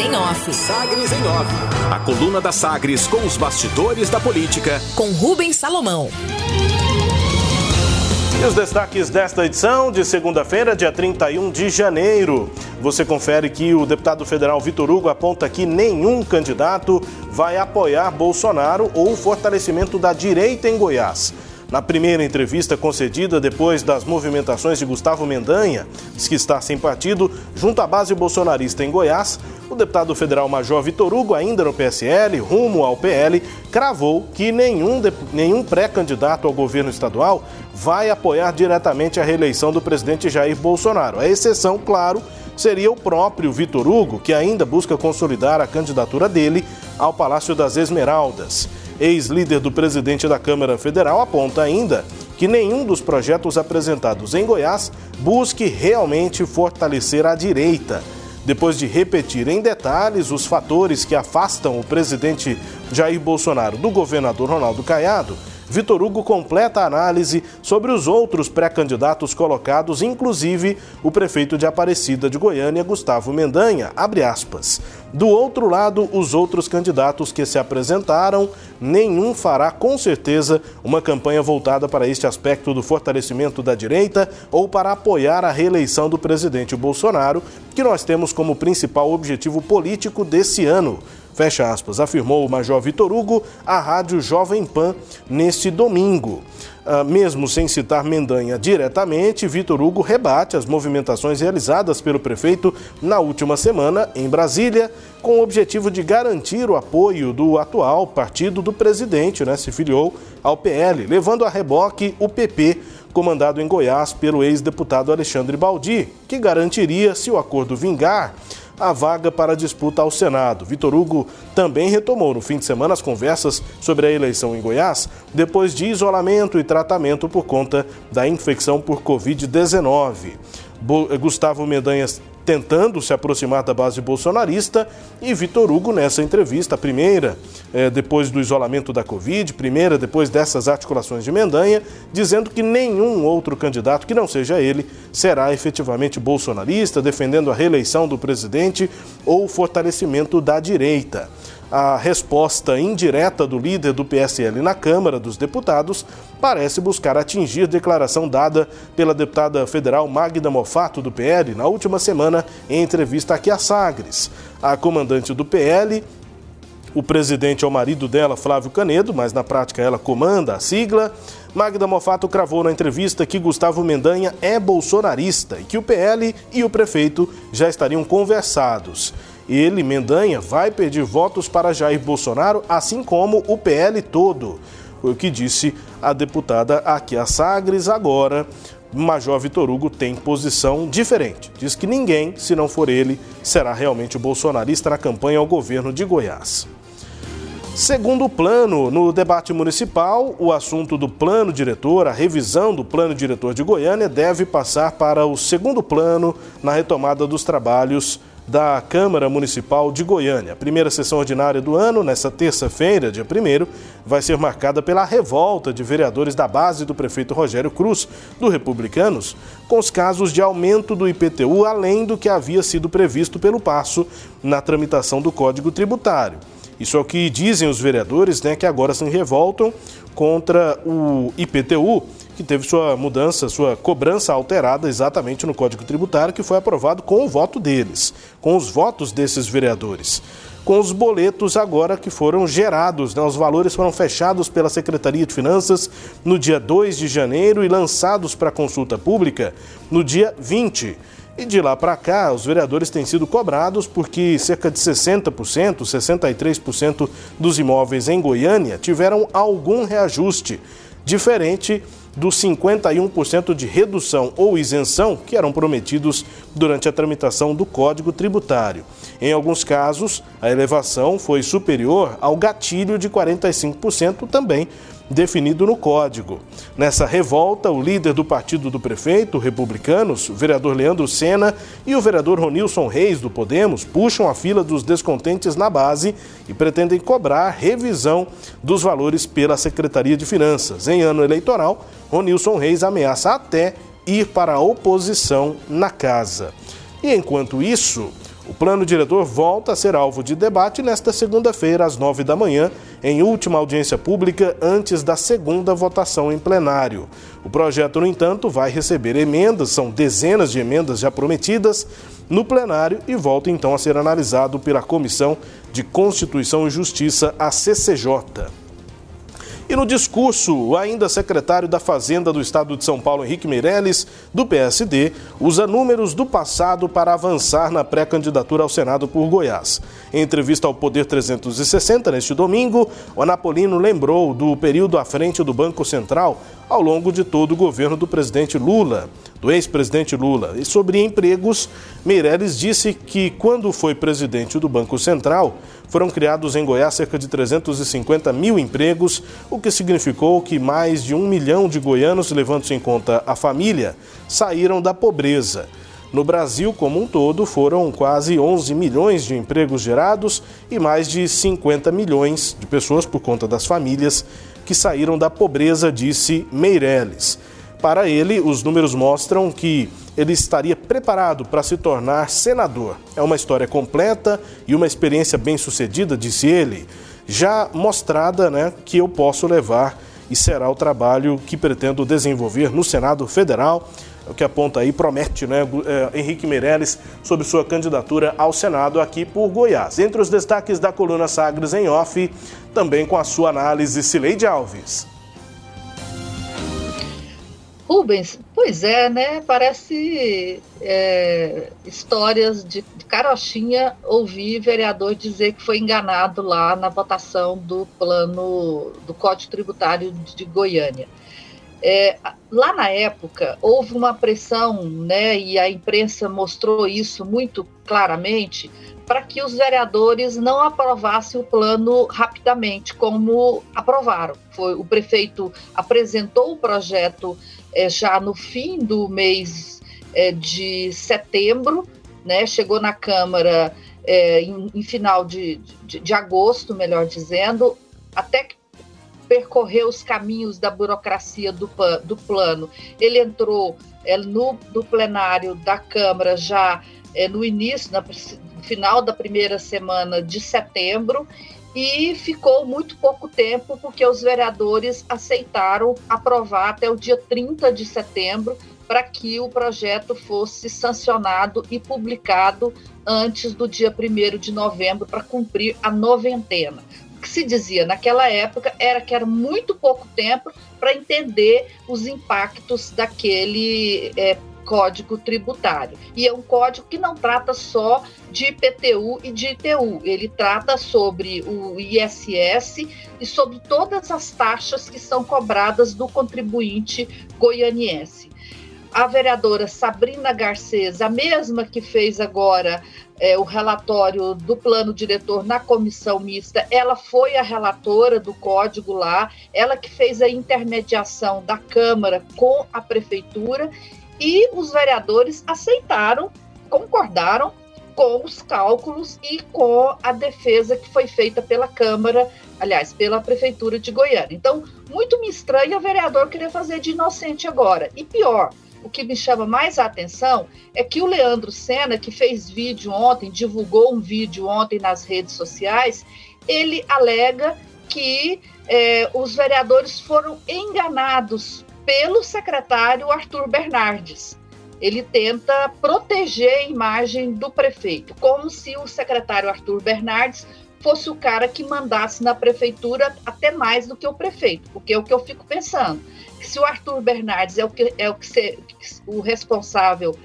em Off. Sagres em Off. A coluna da Sagres com os bastidores da política. Com Rubens Salomão. E os destaques desta edição de segunda-feira, dia 31 de janeiro. Você confere que o deputado federal Vitor Hugo aponta que nenhum candidato vai apoiar Bolsonaro ou o fortalecimento da direita em Goiás. Na primeira entrevista concedida depois das movimentações de Gustavo Mendanha, diz que está sem partido, junto à base bolsonarista em Goiás, o deputado federal Major Vitor Hugo, ainda no PSL, rumo ao PL, cravou que nenhum, nenhum pré-candidato ao governo estadual vai apoiar diretamente a reeleição do presidente Jair Bolsonaro. A exceção, claro, seria o próprio Vitor Hugo, que ainda busca consolidar a candidatura dele ao Palácio das Esmeraldas ex-líder do presidente da Câmara Federal, aponta ainda que nenhum dos projetos apresentados em Goiás busque realmente fortalecer a direita. Depois de repetir em detalhes os fatores que afastam o presidente Jair Bolsonaro do governador Ronaldo Caiado, Vitor Hugo completa a análise sobre os outros pré-candidatos colocados, inclusive o prefeito de Aparecida de Goiânia, Gustavo Mendanha, abre aspas. Do outro lado, os outros candidatos que se apresentaram, nenhum fará com certeza uma campanha voltada para este aspecto do fortalecimento da direita ou para apoiar a reeleição do presidente Bolsonaro, que nós temos como principal objetivo político desse ano. Fecha aspas, afirmou o Major Vitor Hugo à Rádio Jovem Pan neste domingo. Uh, mesmo sem citar Mendanha diretamente, Vitor Hugo rebate as movimentações realizadas pelo prefeito na última semana em Brasília, com o objetivo de garantir o apoio do atual partido do presidente, né, se filiou ao PL, levando a reboque o PP, comandado em Goiás pelo ex-deputado Alexandre Baldi, que garantiria, se o acordo vingar, a vaga para a disputa ao Senado. Vitor Hugo também retomou no fim de semana as conversas sobre a eleição em Goiás, depois de isolamento e tratamento por conta da infecção por Covid-19. Gustavo Mendanha tentando se aproximar da base bolsonarista e Vitor Hugo nessa entrevista, primeira é, depois do isolamento da Covid, primeira depois dessas articulações de Mendanha, dizendo que nenhum outro candidato que não seja ele será efetivamente bolsonarista, defendendo a reeleição do presidente ou o fortalecimento da direita a resposta indireta do líder do PSL na Câmara dos Deputados parece buscar atingir declaração dada pela deputada federal Magda Mofato do PL na última semana em entrevista aqui a Sagres. A comandante do PL o presidente é o marido dela, Flávio Canedo, mas na prática ela comanda a sigla. Magda Mofato cravou na entrevista que Gustavo Mendanha é bolsonarista e que o PL e o prefeito já estariam conversados. Ele, Mendanha, vai pedir votos para Jair Bolsonaro, assim como o PL todo. Foi o que disse a deputada aqui a Sagres. Agora, Major Vitor Hugo tem posição diferente. Diz que ninguém, se não for ele, será realmente bolsonarista na campanha ao governo de Goiás. Segundo plano, no debate municipal, o assunto do plano diretor, a revisão do plano diretor de Goiânia, deve passar para o segundo plano na retomada dos trabalhos da Câmara Municipal de Goiânia. A primeira sessão ordinária do ano, nesta terça-feira, dia 1 vai ser marcada pela revolta de vereadores da base do prefeito Rogério Cruz, do Republicanos, com os casos de aumento do IPTU, além do que havia sido previsto pelo passo na tramitação do Código Tributário. Isso é o que dizem os vereadores, né, que agora se revoltam contra o IPTU que teve sua mudança, sua cobrança alterada exatamente no Código Tributário, que foi aprovado com o voto deles, com os votos desses vereadores. Com os boletos agora que foram gerados, né? os valores foram fechados pela Secretaria de Finanças no dia 2 de janeiro e lançados para consulta pública no dia 20. E de lá para cá, os vereadores têm sido cobrados porque cerca de 60%, 63% dos imóveis em Goiânia tiveram algum reajuste, diferente dos 51% de redução ou isenção que eram prometidos durante a tramitação do Código Tributário. Em alguns casos, a elevação foi superior ao gatilho de 45% também definido no Código. Nessa revolta, o líder do partido do prefeito, republicanos, o vereador Leandro Sena, e o vereador Ronilson Reis, do Podemos, puxam a fila dos descontentes na base e pretendem cobrar revisão dos valores pela Secretaria de Finanças. Em ano eleitoral, Ronilson Reis ameaça até ir para a oposição na casa. E enquanto isso, O plano diretor volta a ser alvo de debate nesta segunda-feira, às nove da manhã, em última audiência pública antes da segunda votação em plenário. O projeto, no entanto, vai receber emendas, são dezenas de emendas já prometidas no plenário e volta então a ser analisado pela Comissão de Constituição e Justiça, a CCJ. E no discurso, ainda secretário da Fazenda do Estado de São Paulo, Henrique Meirelles, do PSD, usa números do passado para avançar na pré-candidatura ao Senado por Goiás. Em entrevista ao Poder 360 neste domingo, o Anapolino lembrou do período à frente do Banco Central ao longo de todo o governo do presidente Lula do ex-presidente Lula. E sobre empregos, Meirelles disse que quando foi presidente do Banco Central, foram criados em Goiás cerca de 350 mil empregos, o que significou que mais de um milhão de goianos, levando-se em conta a família, saíram da pobreza. No Brasil como um todo, foram quase 11 milhões de empregos gerados e mais de 50 milhões de pessoas, por conta das famílias, que saíram da pobreza, disse Meirelles. Para ele, os números mostram que ele estaria preparado para se tornar senador. É uma história completa e uma experiência bem-sucedida, disse ele, já mostrada né, que eu posso levar e será o trabalho que pretendo desenvolver no Senado Federal. O que aponta aí, promete, né, é, Henrique Meirelles, sobre sua candidatura ao Senado aqui por Goiás. Entre os destaques da coluna Sagres em off, também com a sua análise, Cileide Alves. Rubens, pois é, né? Parece é, histórias de, carochinha ouvir vereador dizer que foi enganado lá na votação do plano do Código Tributário de Goiânia. É, lá na época houve uma pressão, né? E a imprensa mostrou isso muito claramente para que os vereadores não aprovassem o plano rapidamente, como aprovaram. Foi o prefeito apresentou o projeto é, já no fim do mês é, de setembro, né, chegou na Câmara é, em, em, final de, de, de, agosto, melhor dizendo, até que percorreu os caminhos da burocracia do, do plano. Ele entrou é, no, no plenário da Câmara já é, no início, na, no final da primeira semana de setembro, e ficou muito pouco tempo porque os vereadores aceitaram aprovar até o dia 30 de setembro para que o projeto fosse sancionado e publicado antes do dia 1 de novembro para cumprir a noventena. O que se dizia naquela época era que era muito pouco tempo para entender os impactos daquele é, código tributário. E é um código que não trata só de IPTU e de ITU, ele trata sobre o ISS e sobre todas as taxas que são cobradas do contribuinte goianiense. A vereadora Sabrina Garcês, a mesma que fez agora é, o relatório do plano diretor na comissão mista, ela foi a relatora do código lá, ela que fez a intermediação da Câmara com a prefeitura e os vereadores aceitaram, concordaram com os cálculos e com a defesa que foi feita pela Câmara, aliás, pela Prefeitura de Goiânia. Então, muito me estranha o vereador querer fazer de inocente agora. E pior, o que me chama mais a atenção é que o Leandro Senna, que fez vídeo ontem, divulgou um vídeo ontem nas redes sociais, ele alega que eh, os vereadores foram enganados pelo secretário Arthur Bernardes. Ele tenta proteger a imagem do prefeito, como se o secretário Arthur Bernardes fosse o cara que mandasse na prefeitura até mais do que o prefeito, porque é o que eu fico pensando. Que se o Arthur Bernardes é o que é o que se, o responsável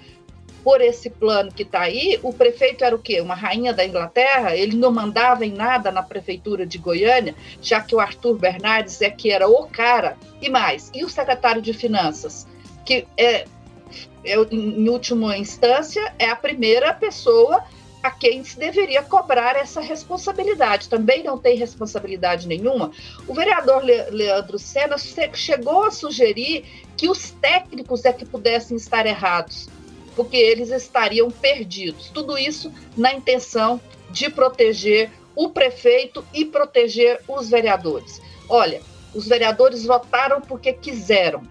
por esse plano que está aí, o prefeito era o quê? Uma rainha da Inglaterra? Ele não mandava em nada na prefeitura de Goiânia, já que o Arthur Bernardes é que era o cara. E mais, e o secretário de Finanças? Que é, é em última instância, é a primeira pessoa a quem se deveria cobrar essa responsabilidade. Também não tem responsabilidade nenhuma. O vereador Leandro Senna chegou a sugerir que os técnicos é que pudessem estar errados porque eles estariam perdidos. Tudo isso na intenção de proteger o prefeito e proteger os vereadores. Olha, os vereadores votaram porque quiseram,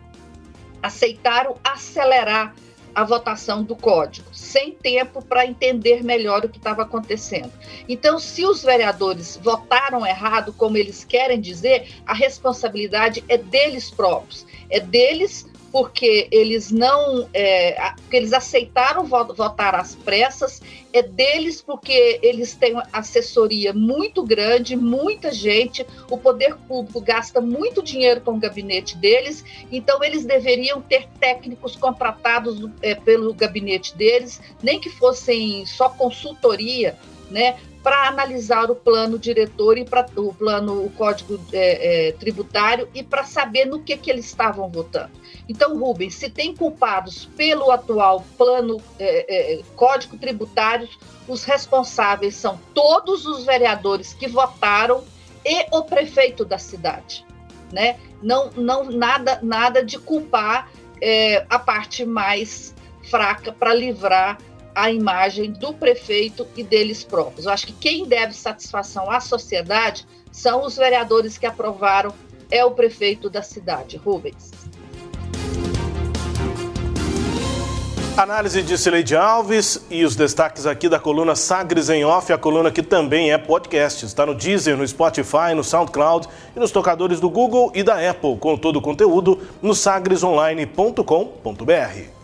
aceitaram acelerar a votação do código, sem tempo para entender melhor o que estava acontecendo. Então, se os vereadores votaram errado, como eles querem dizer, a responsabilidade é deles próprios, é deles porque eles não, é, porque eles aceitaram votar às pressas, é deles porque eles têm assessoria muito grande, muita gente, o poder público gasta muito dinheiro com o gabinete deles, então eles deveriam ter técnicos contratados é, pelo gabinete deles, nem que fossem só consultoria, né, para analisar o plano diretor e para o plano, o código é, é, tributário e para saber no que, que eles estavam votando. Então, Rubens, se tem culpados pelo atual plano é, é, código tributário, os responsáveis são todos os vereadores que votaram e o prefeito da cidade, né? Não, não nada, nada de culpar é, a parte mais fraca para livrar a imagem do prefeito e deles próprios. Eu acho que quem deve satisfação à sociedade são os vereadores que aprovaram, é o prefeito da cidade, Rubens. Análise de Cileide Alves e os destaques aqui da coluna Sagres em Off, a coluna que também é podcast. Está no Deezer, no Spotify, no SoundCloud e nos tocadores do Google e da Apple, com todo o conteúdo no sagresonline.com.br.